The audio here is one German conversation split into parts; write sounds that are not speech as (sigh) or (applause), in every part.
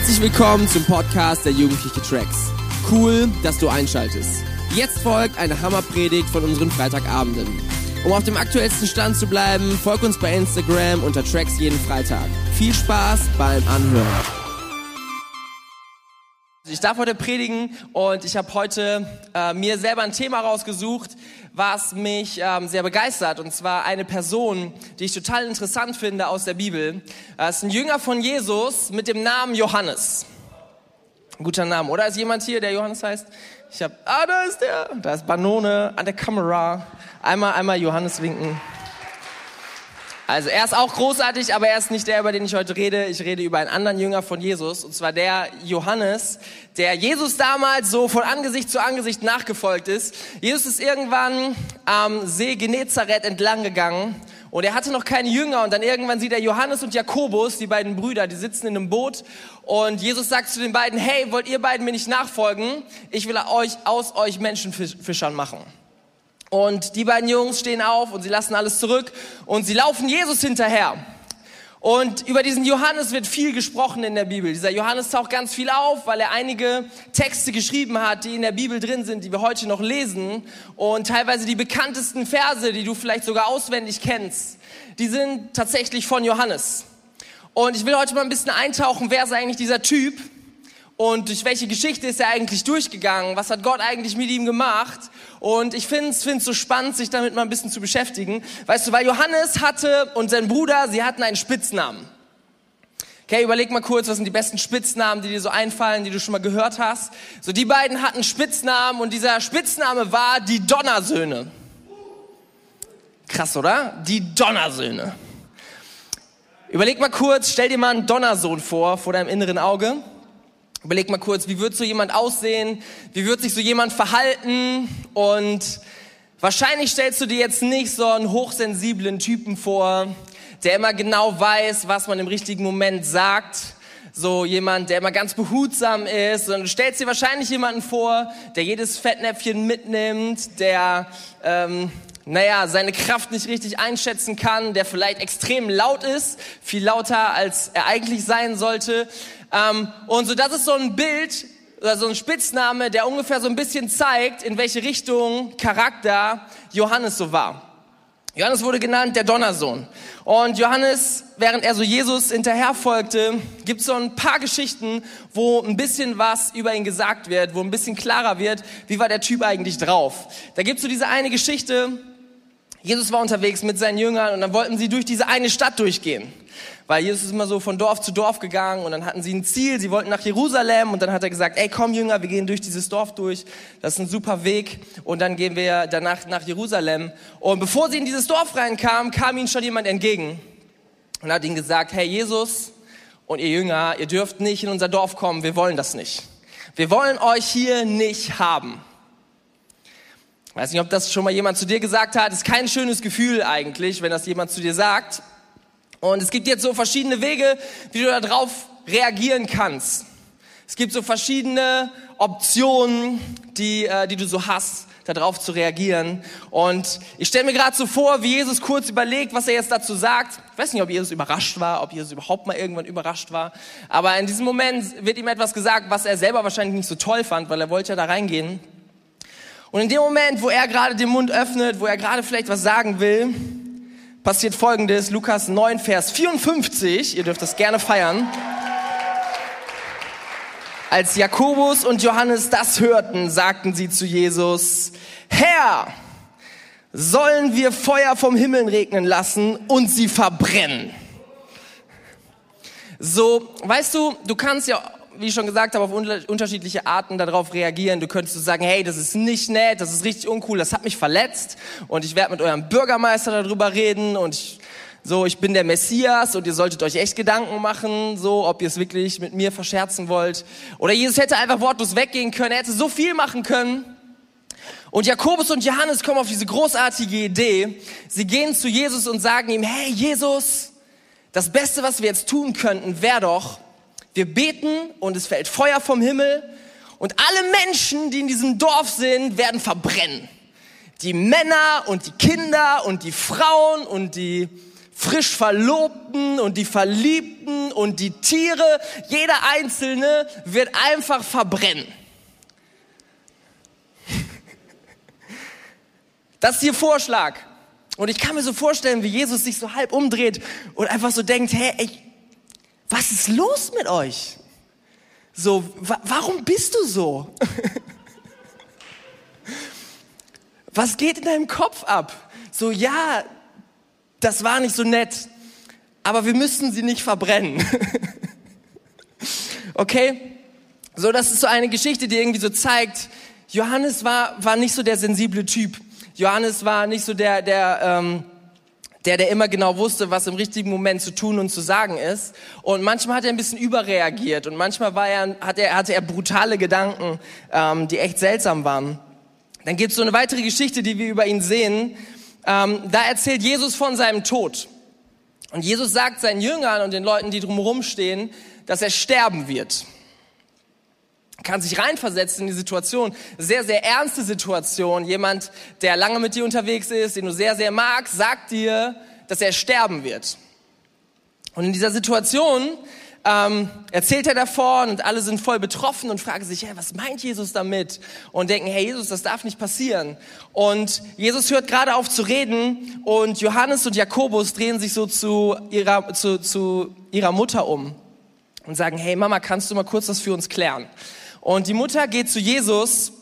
Herzlich willkommen zum Podcast der Jugendliche Tracks. Cool, dass du einschaltest. Jetzt folgt eine Hammerpredigt von unseren Freitagabenden. Um auf dem aktuellsten Stand zu bleiben, folg uns bei Instagram unter Tracks jeden Freitag. Viel Spaß beim Anhören. Ich darf heute predigen und ich habe heute äh, mir selber ein Thema rausgesucht, was mich ähm, sehr begeistert. Und zwar eine Person, die ich total interessant finde aus der Bibel. Es ist ein Jünger von Jesus mit dem Namen Johannes. Guter Name, oder? Ist jemand hier, der Johannes heißt? Ich habe, ah, da ist der. Da ist Banone an der Kamera. Einmal, einmal Johannes winken. Also er ist auch großartig, aber er ist nicht der, über den ich heute rede. Ich rede über einen anderen Jünger von Jesus, und zwar der Johannes, der Jesus damals so von Angesicht zu Angesicht nachgefolgt ist. Jesus ist irgendwann am See Genezareth entlang gegangen und er hatte noch keine Jünger und dann irgendwann sieht er Johannes und Jakobus, die beiden Brüder, die sitzen in einem Boot und Jesus sagt zu den beiden, hey, wollt ihr beiden mir nicht nachfolgen? Ich will euch aus euch Menschenfischern machen. Und die beiden Jungs stehen auf und sie lassen alles zurück und sie laufen Jesus hinterher. Und über diesen Johannes wird viel gesprochen in der Bibel. Dieser Johannes taucht ganz viel auf, weil er einige Texte geschrieben hat, die in der Bibel drin sind, die wir heute noch lesen. Und teilweise die bekanntesten Verse, die du vielleicht sogar auswendig kennst, die sind tatsächlich von Johannes. Und ich will heute mal ein bisschen eintauchen, wer ist eigentlich dieser Typ? Und durch welche Geschichte ist er eigentlich durchgegangen? Was hat Gott eigentlich mit ihm gemacht? Und ich finde es so spannend, sich damit mal ein bisschen zu beschäftigen. Weißt du, weil Johannes hatte und sein Bruder, sie hatten einen Spitznamen. Okay, überleg mal kurz, was sind die besten Spitznamen, die dir so einfallen, die du schon mal gehört hast. So, die beiden hatten Spitznamen und dieser Spitzname war die Donnersöhne. Krass, oder? Die Donnersöhne. Überleg mal kurz, stell dir mal einen Donnersohn vor, vor deinem inneren Auge. Überleg mal kurz, wie wird so jemand aussehen? Wie wird sich so jemand verhalten? Und wahrscheinlich stellst du dir jetzt nicht so einen hochsensiblen Typen vor, der immer genau weiß, was man im richtigen Moment sagt. So jemand, der immer ganz behutsam ist. Und du stellst dir wahrscheinlich jemanden vor, der jedes Fettnäpfchen mitnimmt, der ähm, naja, seine Kraft nicht richtig einschätzen kann, der vielleicht extrem laut ist, viel lauter als er eigentlich sein sollte. Ähm, und so, das ist so ein Bild oder so ein Spitzname, der ungefähr so ein bisschen zeigt, in welche Richtung Charakter Johannes so war. Johannes wurde genannt der Donnersohn. Und Johannes, während er so Jesus hinterherfolgte, gibt es so ein paar Geschichten, wo ein bisschen was über ihn gesagt wird, wo ein bisschen klarer wird, wie war der Typ eigentlich drauf. Da gibt es so diese eine Geschichte, Jesus war unterwegs mit seinen Jüngern und dann wollten sie durch diese eine Stadt durchgehen. Weil Jesus ist immer so von Dorf zu Dorf gegangen und dann hatten sie ein Ziel, sie wollten nach Jerusalem und dann hat er gesagt, ey komm Jünger, wir gehen durch dieses Dorf durch, das ist ein super Weg und dann gehen wir danach nach Jerusalem. Und bevor sie in dieses Dorf reinkamen, kam ihnen schon jemand entgegen und hat ihnen gesagt, hey Jesus und ihr Jünger, ihr dürft nicht in unser Dorf kommen, wir wollen das nicht. Wir wollen euch hier nicht haben. Weiß nicht, ob das schon mal jemand zu dir gesagt hat. Ist kein schönes Gefühl eigentlich, wenn das jemand zu dir sagt. Und es gibt jetzt so verschiedene Wege, wie du darauf reagieren kannst. Es gibt so verschiedene Optionen, die, äh, die du so hast, darauf zu reagieren. Und ich stelle mir gerade so vor, wie Jesus kurz überlegt, was er jetzt dazu sagt. Ich weiß nicht, ob Jesus überrascht war, ob Jesus überhaupt mal irgendwann überrascht war. Aber in diesem Moment wird ihm etwas gesagt, was er selber wahrscheinlich nicht so toll fand, weil er wollte ja da reingehen. Und in dem Moment, wo er gerade den Mund öffnet, wo er gerade vielleicht was sagen will, passiert Folgendes. Lukas 9, Vers 54. Ihr dürft das gerne feiern. Als Jakobus und Johannes das hörten, sagten sie zu Jesus, Herr, sollen wir Feuer vom Himmel regnen lassen und sie verbrennen? So, weißt du, du kannst ja wie ich schon gesagt habe, auf unterschiedliche Arten darauf reagieren. Du könntest so sagen, hey, das ist nicht nett, das ist richtig uncool, das hat mich verletzt und ich werde mit eurem Bürgermeister darüber reden und ich, so, ich bin der Messias und ihr solltet euch echt Gedanken machen, so, ob ihr es wirklich mit mir verscherzen wollt. Oder Jesus hätte einfach wortlos weggehen können, er hätte so viel machen können. Und Jakobus und Johannes kommen auf diese großartige Idee. Sie gehen zu Jesus und sagen ihm, hey Jesus, das Beste, was wir jetzt tun könnten, wäre doch, wir beten und es fällt Feuer vom Himmel und alle Menschen, die in diesem Dorf sind, werden verbrennen. Die Männer und die Kinder und die Frauen und die frisch Verlobten und die Verliebten und die Tiere, jeder Einzelne wird einfach verbrennen. Das ist ihr Vorschlag. Und ich kann mir so vorstellen, wie Jesus sich so halb umdreht und einfach so denkt, hey, ey, was ist los mit euch? So, wa warum bist du so? (laughs) was geht in deinem Kopf ab? So, ja, das war nicht so nett, aber wir müssen sie nicht verbrennen. (laughs) okay? So, das ist so eine Geschichte, die irgendwie so zeigt, Johannes war, war nicht so der sensible Typ. Johannes war nicht so der, der, ähm, der, der immer genau wusste, was im richtigen Moment zu tun und zu sagen ist. Und manchmal hat er ein bisschen überreagiert und manchmal war er, hat er, hatte er brutale Gedanken, ähm, die echt seltsam waren. Dann gibt es so eine weitere Geschichte, die wir über ihn sehen. Ähm, da erzählt Jesus von seinem Tod. Und Jesus sagt seinen Jüngern und den Leuten, die drumherum stehen, dass er sterben wird kann sich reinversetzen in die Situation. Sehr, sehr ernste Situation. Jemand, der lange mit dir unterwegs ist, den du sehr, sehr magst, sagt dir, dass er sterben wird. Und in dieser Situation ähm, erzählt er davon und alle sind voll betroffen und fragen sich, hey, was meint Jesus damit? Und denken, hey Jesus, das darf nicht passieren. Und Jesus hört gerade auf zu reden und Johannes und Jakobus drehen sich so zu ihrer, zu, zu ihrer Mutter um und sagen, hey Mama, kannst du mal kurz das für uns klären? Und die Mutter geht zu Jesus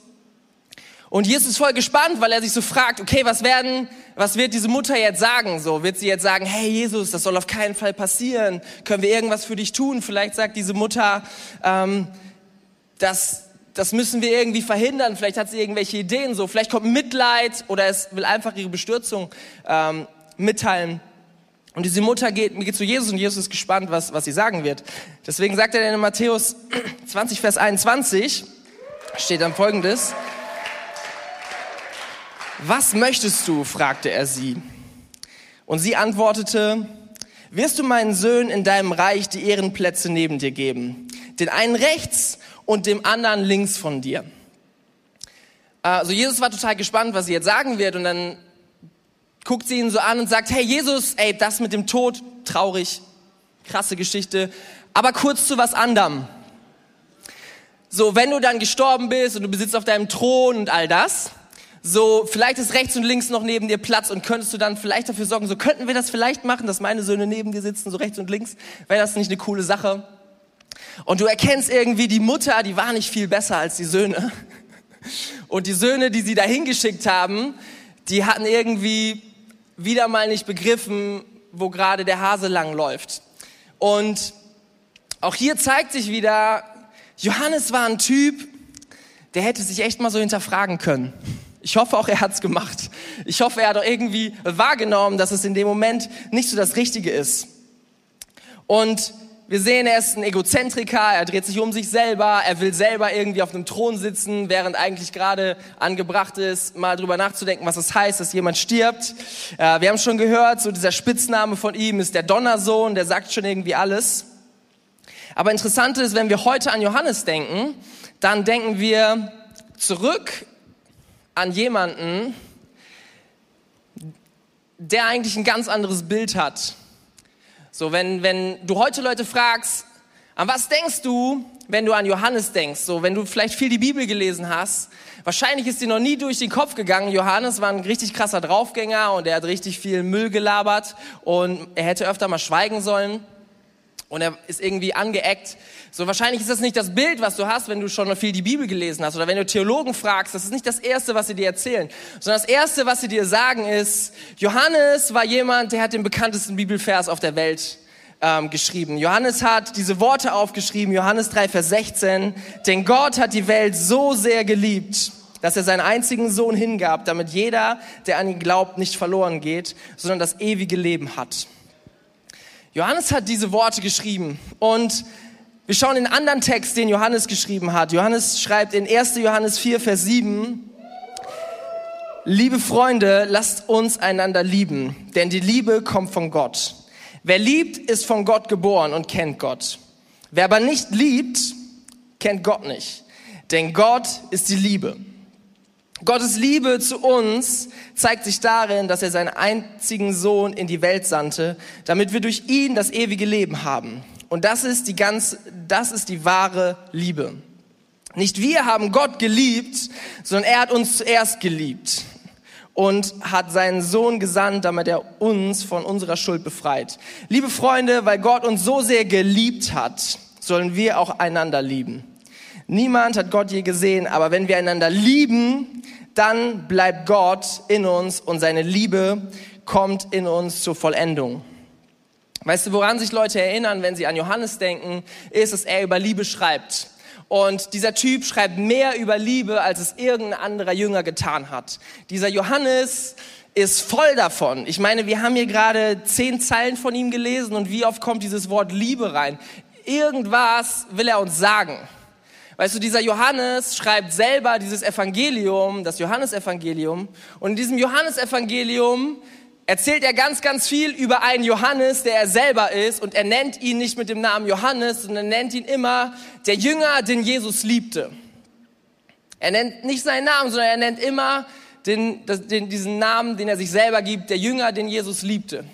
und Jesus ist voll gespannt, weil er sich so fragt, okay, was werden, was wird diese Mutter jetzt sagen? So, wird sie jetzt sagen, hey Jesus, das soll auf keinen Fall passieren. Können wir irgendwas für dich tun? Vielleicht sagt diese Mutter, ähm, das, das müssen wir irgendwie verhindern. Vielleicht hat sie irgendwelche Ideen. So, vielleicht kommt Mitleid oder es will einfach ihre Bestürzung ähm, mitteilen. Und diese Mutter geht, geht zu Jesus und Jesus ist gespannt, was, was sie sagen wird. Deswegen sagt er in Matthäus (clears throat) 20, Vers 21, steht dann folgendes. Was möchtest du? fragte er sie. Und sie antwortete, wirst du meinen Söhnen in deinem Reich die Ehrenplätze neben dir geben? Den einen rechts und dem anderen links von dir. Also Jesus war total gespannt, was sie jetzt sagen wird und dann guckt sie ihn so an und sagt, hey Jesus, ey, das mit dem Tod, traurig, krasse Geschichte, aber kurz zu was anderem. So, wenn du dann gestorben bist und du besitzt auf deinem Thron und all das, so, vielleicht ist rechts und links noch neben dir Platz und könntest du dann vielleicht dafür sorgen, so könnten wir das vielleicht machen, dass meine Söhne neben dir sitzen, so rechts und links, wäre das nicht eine coole Sache? Und du erkennst irgendwie, die Mutter, die war nicht viel besser als die Söhne. Und die Söhne, die sie dahin geschickt haben, die hatten irgendwie wieder mal nicht begriffen, wo gerade der Hase lang läuft. Und auch hier zeigt sich wieder, Johannes war ein Typ, der hätte sich echt mal so hinterfragen können. Ich hoffe auch, er hat's gemacht. Ich hoffe, er hat auch irgendwie wahrgenommen, dass es in dem Moment nicht so das Richtige ist. Und wir sehen, er ist ein Egozentriker, er dreht sich um sich selber, er will selber irgendwie auf einem Thron sitzen, während eigentlich gerade angebracht ist, mal drüber nachzudenken, was es das heißt, dass jemand stirbt. Äh, wir haben schon gehört, so dieser Spitzname von ihm ist der Donnersohn, der sagt schon irgendwie alles. Aber interessant ist, wenn wir heute an Johannes denken, dann denken wir zurück an jemanden, der eigentlich ein ganz anderes Bild hat so, wenn, wenn du heute Leute fragst, an was denkst du, wenn du an Johannes denkst? So, wenn du vielleicht viel die Bibel gelesen hast, wahrscheinlich ist dir noch nie durch den Kopf gegangen. Johannes war ein richtig krasser Draufgänger und er hat richtig viel Müll gelabert und er hätte öfter mal schweigen sollen und er ist irgendwie angeeckt. So wahrscheinlich ist das nicht das Bild, was du hast, wenn du schon viel die Bibel gelesen hast oder wenn du Theologen fragst. Das ist nicht das Erste, was sie dir erzählen, sondern das Erste, was sie dir sagen, ist, Johannes war jemand, der hat den bekanntesten Bibelvers auf der Welt ähm, geschrieben. Johannes hat diese Worte aufgeschrieben, Johannes 3, Vers 16, denn Gott hat die Welt so sehr geliebt, dass er seinen einzigen Sohn hingab, damit jeder, der an ihn glaubt, nicht verloren geht, sondern das ewige Leben hat. Johannes hat diese Worte geschrieben und wir schauen in einen anderen Text, den Johannes geschrieben hat. Johannes schreibt in 1. Johannes 4, Vers 7, Liebe Freunde, lasst uns einander lieben, denn die Liebe kommt von Gott. Wer liebt, ist von Gott geboren und kennt Gott. Wer aber nicht liebt, kennt Gott nicht, denn Gott ist die Liebe. Gottes Liebe zu uns zeigt sich darin, dass er seinen einzigen Sohn in die Welt sandte, damit wir durch ihn das ewige Leben haben. Und das ist die ganz, das ist die wahre Liebe. Nicht wir haben Gott geliebt, sondern er hat uns zuerst geliebt und hat seinen Sohn gesandt, damit er uns von unserer Schuld befreit. Liebe Freunde, weil Gott uns so sehr geliebt hat, sollen wir auch einander lieben. Niemand hat Gott je gesehen, aber wenn wir einander lieben, dann bleibt Gott in uns und seine Liebe kommt in uns zur Vollendung. Weißt du, woran sich Leute erinnern, wenn sie an Johannes denken, ist, dass er über Liebe schreibt. Und dieser Typ schreibt mehr über Liebe, als es irgendein anderer Jünger getan hat. Dieser Johannes ist voll davon. Ich meine, wir haben hier gerade zehn Zeilen von ihm gelesen und wie oft kommt dieses Wort Liebe rein? Irgendwas will er uns sagen. Weißt du, dieser Johannes schreibt selber dieses Evangelium, das Johannesevangelium. Und in diesem Johannesevangelium erzählt er ganz, ganz viel über einen Johannes, der er selber ist. Und er nennt ihn nicht mit dem Namen Johannes, sondern er nennt ihn immer der Jünger, den Jesus liebte. Er nennt nicht seinen Namen, sondern er nennt immer den, den, diesen Namen, den er sich selber gibt, der Jünger, den Jesus liebte.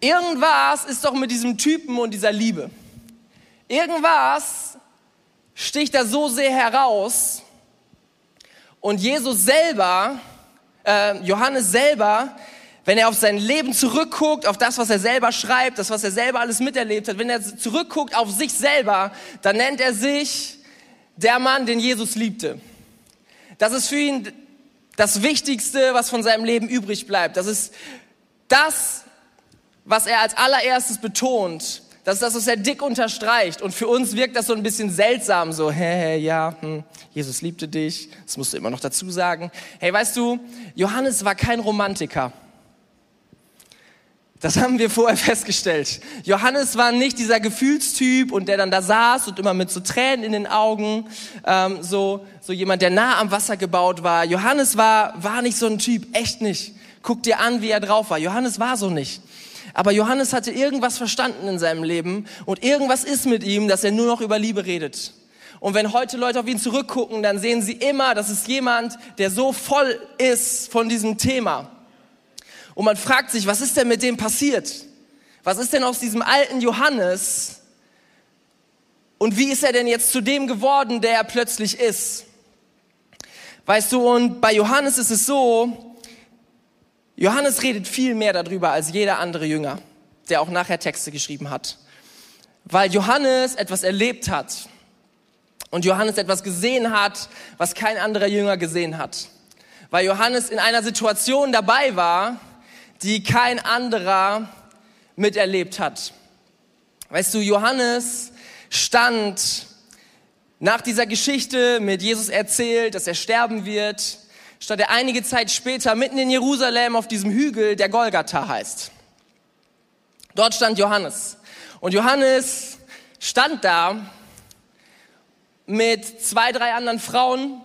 Irgendwas ist doch mit diesem Typen und dieser Liebe. Irgendwas sticht da so sehr heraus. Und Jesus selber, äh, Johannes selber, wenn er auf sein Leben zurückguckt, auf das, was er selber schreibt, das, was er selber alles miterlebt hat, wenn er zurückguckt auf sich selber, dann nennt er sich der Mann, den Jesus liebte. Das ist für ihn das Wichtigste, was von seinem Leben übrig bleibt. Das ist das, was er als allererstes betont, das ist das, was er dick unterstreicht. Und für uns wirkt das so ein bisschen seltsam, so, hä, hä ja, hm, Jesus liebte dich, das musst du immer noch dazu sagen. Hey, weißt du, Johannes war kein Romantiker. Das haben wir vorher (laughs) festgestellt. Johannes war nicht dieser Gefühlstyp und der dann da saß und immer mit so Tränen in den Augen, ähm, so, so jemand, der nah am Wasser gebaut war. Johannes war, war nicht so ein Typ, echt nicht. Guck dir an, wie er drauf war. Johannes war so nicht. Aber Johannes hatte irgendwas verstanden in seinem Leben und irgendwas ist mit ihm, dass er nur noch über Liebe redet. Und wenn heute Leute auf ihn zurückgucken, dann sehen sie immer, dass es jemand, der so voll ist von diesem Thema. Und man fragt sich, was ist denn mit dem passiert? Was ist denn aus diesem alten Johannes? Und wie ist er denn jetzt zu dem geworden, der er plötzlich ist? Weißt du, und bei Johannes ist es so, Johannes redet viel mehr darüber als jeder andere Jünger, der auch nachher Texte geschrieben hat. Weil Johannes etwas erlebt hat und Johannes etwas gesehen hat, was kein anderer Jünger gesehen hat. Weil Johannes in einer Situation dabei war, die kein anderer miterlebt hat. Weißt du, Johannes stand nach dieser Geschichte mit Jesus erzählt, dass er sterben wird, stand er einige Zeit später mitten in Jerusalem auf diesem Hügel, der Golgatha heißt. Dort stand Johannes. Und Johannes stand da mit zwei, drei anderen Frauen,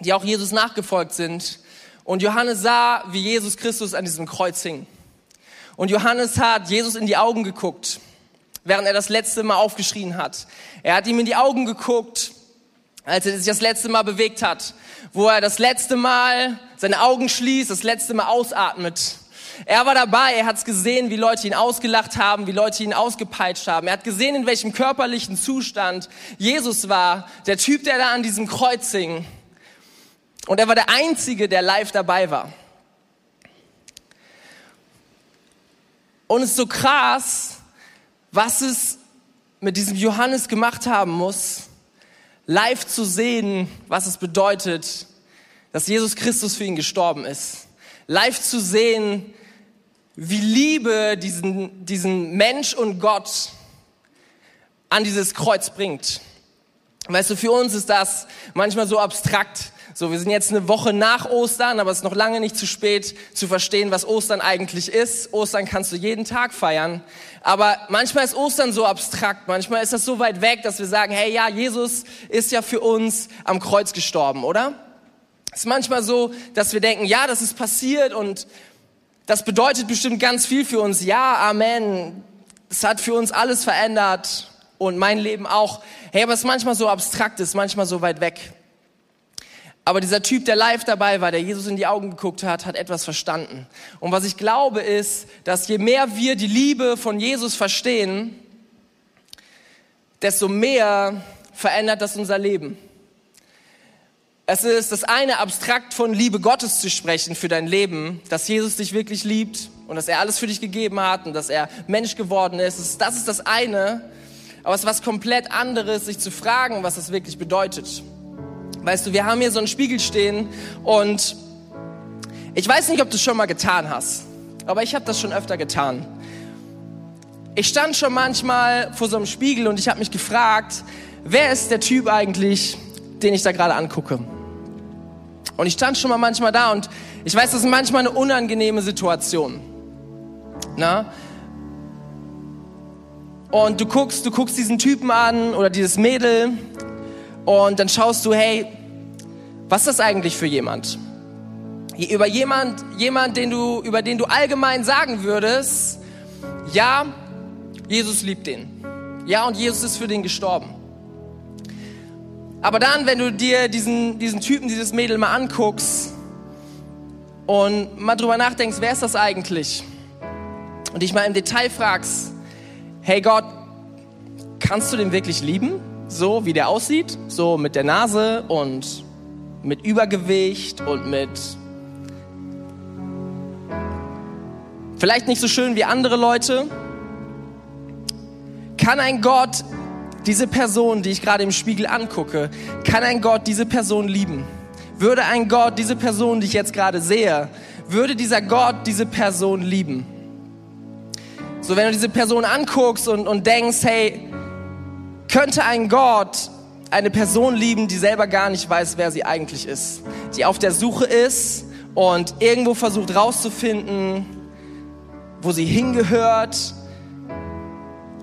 die auch Jesus nachgefolgt sind. Und Johannes sah, wie Jesus Christus an diesem Kreuz hing. Und Johannes hat Jesus in die Augen geguckt, während er das letzte Mal aufgeschrien hat. Er hat ihm in die Augen geguckt, als er sich das letzte Mal bewegt hat wo er das letzte Mal seine Augen schließt, das letzte Mal ausatmet. Er war dabei, er hat gesehen, wie Leute ihn ausgelacht haben, wie Leute ihn ausgepeitscht haben. Er hat gesehen, in welchem körperlichen Zustand Jesus war, der Typ, der da an diesem Kreuz hing. Und er war der Einzige, der live dabei war. Und es ist so krass, was es mit diesem Johannes gemacht haben muss, live zu sehen, was es bedeutet, dass Jesus Christus für ihn gestorben ist. Live zu sehen, wie Liebe diesen, diesen Mensch und Gott an dieses Kreuz bringt. Weißt du, für uns ist das manchmal so abstrakt. So, wir sind jetzt eine Woche nach Ostern, aber es ist noch lange nicht zu spät zu verstehen, was Ostern eigentlich ist. Ostern kannst du jeden Tag feiern. Aber manchmal ist Ostern so abstrakt, manchmal ist das so weit weg, dass wir sagen, hey ja, Jesus ist ja für uns am Kreuz gestorben, oder? Es ist manchmal so, dass wir denken, ja, das ist passiert und das bedeutet bestimmt ganz viel für uns. Ja, Amen. Es hat für uns alles verändert und mein Leben auch. Hey, aber es ist manchmal so abstrakt, es ist manchmal so weit weg. Aber dieser Typ, der live dabei war, der Jesus in die Augen geguckt hat, hat etwas verstanden. Und was ich glaube ist, dass je mehr wir die Liebe von Jesus verstehen, desto mehr verändert das unser Leben. Es ist das eine, abstrakt von Liebe Gottes zu sprechen für dein Leben, dass Jesus dich wirklich liebt und dass er alles für dich gegeben hat und dass er Mensch geworden ist. Das ist das eine. Aber es ist was komplett anderes, sich zu fragen, was das wirklich bedeutet. Weißt du, wir haben hier so einen Spiegel stehen und ich weiß nicht, ob du es schon mal getan hast, aber ich habe das schon öfter getan. Ich stand schon manchmal vor so einem Spiegel und ich habe mich gefragt, wer ist der Typ eigentlich, den ich da gerade angucke? Und ich stand schon mal manchmal da und ich weiß, das ist manchmal eine unangenehme Situation. Na? Und du guckst, du guckst diesen Typen an oder dieses Mädel und dann schaust du, hey, was ist das eigentlich für jemand? Über jemand, jemand, den du, über den du allgemein sagen würdest, ja, Jesus liebt den. Ja, und Jesus ist für den gestorben. Aber dann, wenn du dir diesen, diesen Typen, dieses Mädel mal anguckst und mal drüber nachdenkst, wer ist das eigentlich? Und dich mal im Detail fragst, hey Gott, kannst du den wirklich lieben? So wie der aussieht, so mit der Nase und mit Übergewicht und mit vielleicht nicht so schön wie andere Leute. Kann ein Gott diese Person, die ich gerade im Spiegel angucke, kann ein Gott diese Person lieben? Würde ein Gott diese Person, die ich jetzt gerade sehe, würde dieser Gott diese Person lieben? So, wenn du diese Person anguckst und, und denkst, hey, könnte ein Gott eine Person lieben, die selber gar nicht weiß, wer sie eigentlich ist, die auf der Suche ist und irgendwo versucht rauszufinden, wo sie hingehört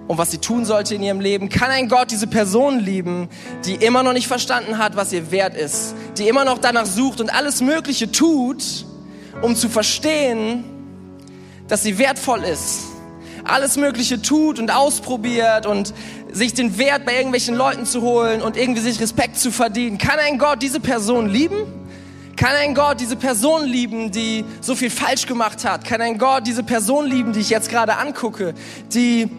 und was sie tun sollte in ihrem Leben? Kann ein Gott diese Person lieben, die immer noch nicht verstanden hat, was ihr wert ist, die immer noch danach sucht und alles Mögliche tut, um zu verstehen, dass sie wertvoll ist? alles Mögliche tut und ausprobiert und sich den Wert bei irgendwelchen Leuten zu holen und irgendwie sich Respekt zu verdienen. Kann ein Gott diese Person lieben? Kann ein Gott diese Person lieben, die so viel falsch gemacht hat? Kann ein Gott diese Person lieben, die ich jetzt gerade angucke, die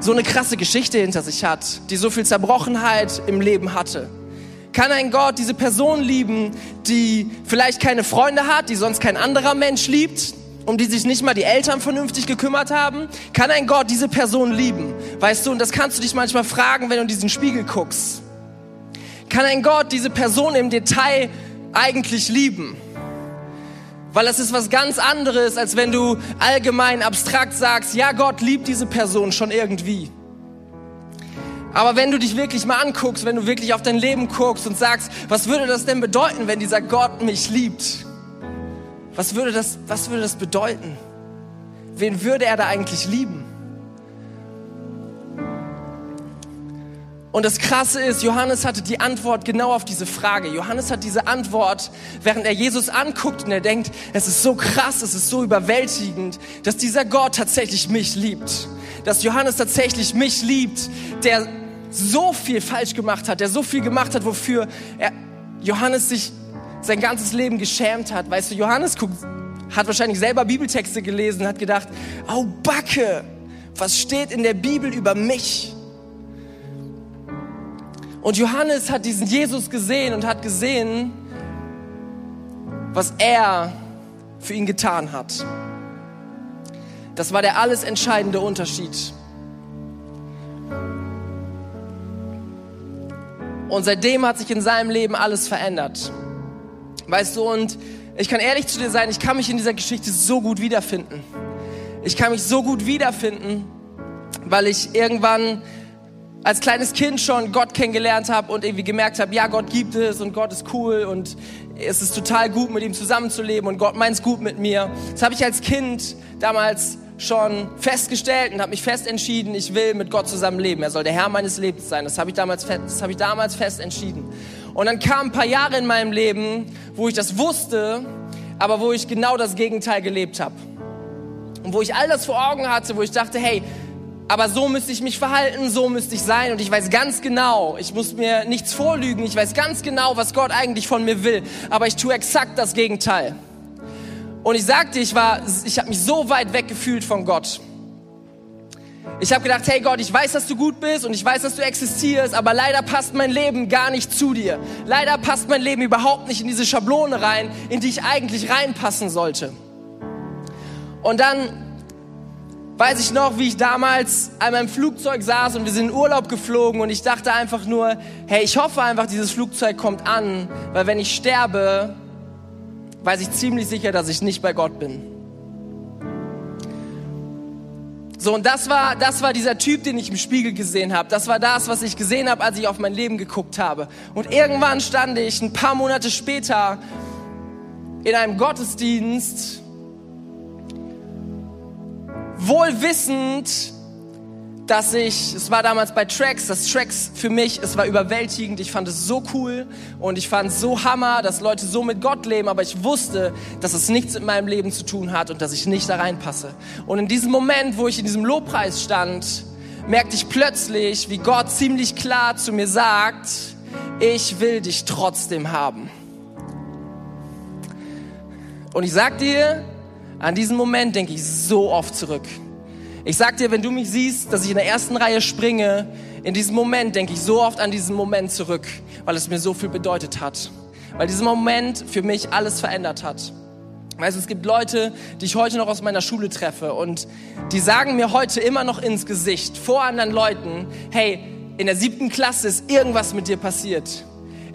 so eine krasse Geschichte hinter sich hat, die so viel Zerbrochenheit im Leben hatte? Kann ein Gott diese Person lieben, die vielleicht keine Freunde hat, die sonst kein anderer Mensch liebt, um die sich nicht mal die Eltern vernünftig gekümmert haben? Kann ein Gott diese Person lieben? Weißt du, und das kannst du dich manchmal fragen, wenn du in diesen Spiegel guckst. Kann ein Gott diese Person im Detail eigentlich lieben? Weil das ist was ganz anderes, als wenn du allgemein abstrakt sagst, ja, Gott liebt diese Person schon irgendwie. Aber wenn du dich wirklich mal anguckst, wenn du wirklich auf dein Leben guckst und sagst, was würde das denn bedeuten, wenn dieser Gott mich liebt? Was würde das, was würde das bedeuten? Wen würde er da eigentlich lieben? Und das Krasse ist, Johannes hatte die Antwort genau auf diese Frage. Johannes hat diese Antwort, während er Jesus anguckt und er denkt, es ist so krass, es ist so überwältigend, dass dieser Gott tatsächlich mich liebt. Dass Johannes tatsächlich mich liebt, der so viel falsch gemacht hat, der so viel gemacht hat, wofür er, Johannes sich sein ganzes Leben geschämt hat. Weißt du, Johannes guckt, hat wahrscheinlich selber Bibeltexte gelesen, hat gedacht, au Backe, was steht in der Bibel über mich? Und Johannes hat diesen Jesus gesehen und hat gesehen, was er für ihn getan hat. Das war der alles entscheidende Unterschied. Und seitdem hat sich in seinem Leben alles verändert. Weißt du, und ich kann ehrlich zu dir sein, ich kann mich in dieser Geschichte so gut wiederfinden. Ich kann mich so gut wiederfinden, weil ich irgendwann als kleines Kind schon Gott kennengelernt habe und irgendwie gemerkt habe, ja, Gott gibt es und Gott ist cool und es ist total gut, mit ihm zusammenzuleben und Gott meint es gut mit mir. Das habe ich als Kind damals schon festgestellt und habe mich fest entschieden, ich will mit Gott zusammen leben. Er soll der Herr meines Lebens sein. Das habe ich habe ich damals fest entschieden. Und dann kamen ein paar Jahre in meinem Leben, wo ich das wusste, aber wo ich genau das Gegenteil gelebt habe. Und wo ich all das vor Augen hatte, wo ich dachte, hey, aber so müsste ich mich verhalten, so müsste ich sein und ich weiß ganz genau, ich muss mir nichts vorlügen, ich weiß ganz genau, was Gott eigentlich von mir will, aber ich tue exakt das Gegenteil. Und ich sagte, ich war, ich habe mich so weit weg gefühlt von Gott. Ich habe gedacht, hey Gott, ich weiß, dass du gut bist und ich weiß, dass du existierst, aber leider passt mein Leben gar nicht zu dir. Leider passt mein Leben überhaupt nicht in diese Schablone rein, in die ich eigentlich reinpassen sollte. Und dann weiß ich noch, wie ich damals an meinem Flugzeug saß und wir sind in Urlaub geflogen und ich dachte einfach nur, hey, ich hoffe einfach, dieses Flugzeug kommt an, weil wenn ich sterbe, weiß ich ziemlich sicher, dass ich nicht bei Gott bin. So, und das war, das war dieser Typ, den ich im Spiegel gesehen habe. Das war das, was ich gesehen habe, als ich auf mein Leben geguckt habe. Und irgendwann stand ich ein paar Monate später in einem Gottesdienst, wohl wissend, dass ich, es war damals bei Tracks, das Tracks für mich, es war überwältigend, ich fand es so cool und ich fand es so hammer, dass Leute so mit Gott leben, aber ich wusste, dass es nichts mit meinem Leben zu tun hat und dass ich nicht da reinpasse. Und in diesem Moment, wo ich in diesem Lobpreis stand, merkte ich plötzlich, wie Gott ziemlich klar zu mir sagt, ich will dich trotzdem haben. Und ich sag dir, an diesen Moment denke ich so oft zurück. Ich sag dir, wenn du mich siehst, dass ich in der ersten Reihe springe, in diesem Moment denke ich so oft an diesen Moment zurück, weil es mir so viel bedeutet hat. Weil dieser Moment für mich alles verändert hat. Weißt du, es gibt Leute, die ich heute noch aus meiner Schule treffe und die sagen mir heute immer noch ins Gesicht vor anderen Leuten, hey, in der siebten Klasse ist irgendwas mit dir passiert.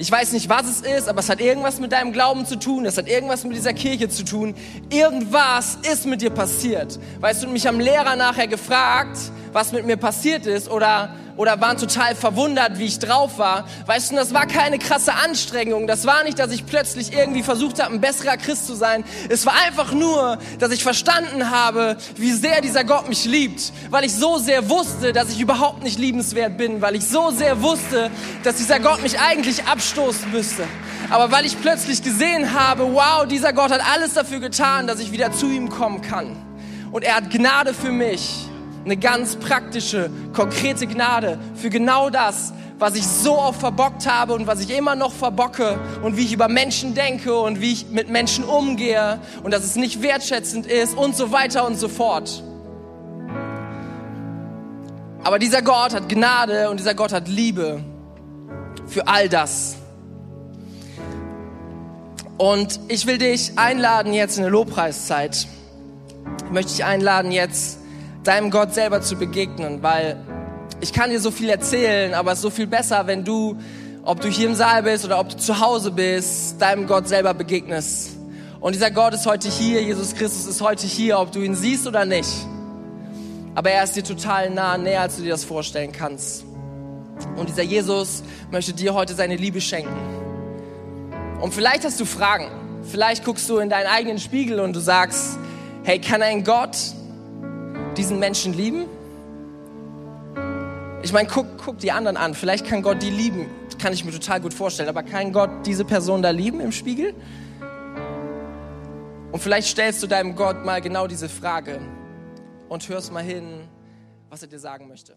Ich weiß nicht, was es ist, aber es hat irgendwas mit deinem Glauben zu tun. Es hat irgendwas mit dieser Kirche zu tun. Irgendwas ist mit dir passiert. Weißt du, mich am Lehrer nachher gefragt, was mit mir passiert ist oder oder waren total verwundert, wie ich drauf war. Weißt du, das war keine krasse Anstrengung. Das war nicht, dass ich plötzlich irgendwie versucht habe, ein besserer Christ zu sein. Es war einfach nur, dass ich verstanden habe, wie sehr dieser Gott mich liebt. Weil ich so sehr wusste, dass ich überhaupt nicht liebenswert bin. Weil ich so sehr wusste, dass dieser Gott mich eigentlich abstoßen müsste. Aber weil ich plötzlich gesehen habe, wow, dieser Gott hat alles dafür getan, dass ich wieder zu ihm kommen kann. Und er hat Gnade für mich eine ganz praktische, konkrete Gnade für genau das, was ich so oft verbockt habe und was ich immer noch verbocke und wie ich über Menschen denke und wie ich mit Menschen umgehe und dass es nicht wertschätzend ist und so weiter und so fort. Aber dieser Gott hat Gnade und dieser Gott hat Liebe für all das. Und ich will dich einladen jetzt in eine Lobpreiszeit. Ich möchte dich einladen jetzt deinem Gott selber zu begegnen, weil ich kann dir so viel erzählen, aber es ist so viel besser, wenn du, ob du hier im Saal bist oder ob du zu Hause bist, deinem Gott selber begegnest. Und dieser Gott ist heute hier, Jesus Christus ist heute hier, ob du ihn siehst oder nicht. Aber er ist dir total nah, näher, als du dir das vorstellen kannst. Und dieser Jesus möchte dir heute seine Liebe schenken. Und vielleicht hast du Fragen. Vielleicht guckst du in deinen eigenen Spiegel und du sagst, hey, kann ein Gott, diesen Menschen lieben? Ich meine, guck, guck die anderen an. Vielleicht kann Gott die lieben. Kann ich mir total gut vorstellen. Aber kann Gott diese Person da lieben im Spiegel? Und vielleicht stellst du deinem Gott mal genau diese Frage und hörst mal hin, was er dir sagen möchte.